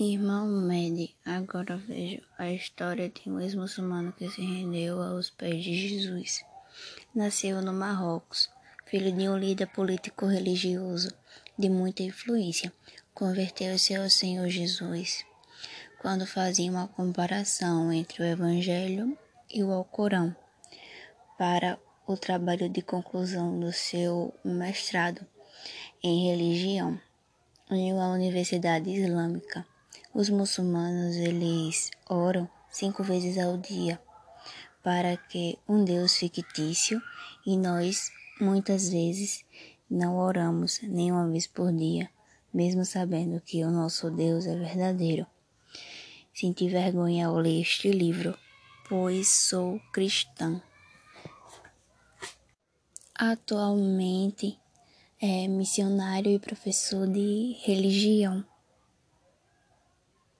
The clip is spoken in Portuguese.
Irmão Mede, agora vejo a história de um ex-muçulmano que se rendeu aos pés de Jesus. Nasceu no Marrocos, filho de um líder político-religioso de muita influência. Converteu-se ao Senhor Jesus quando fazia uma comparação entre o Evangelho e o Alcorão para o trabalho de conclusão do seu mestrado em religião em uma universidade islâmica. Os muçulmanos eles oram cinco vezes ao dia para que um Deus fictício e nós muitas vezes não oramos nem uma vez por dia, mesmo sabendo que o nosso Deus é verdadeiro. Senti vergonha ao ler este livro, pois sou cristã. Atualmente é missionário e professor de religião.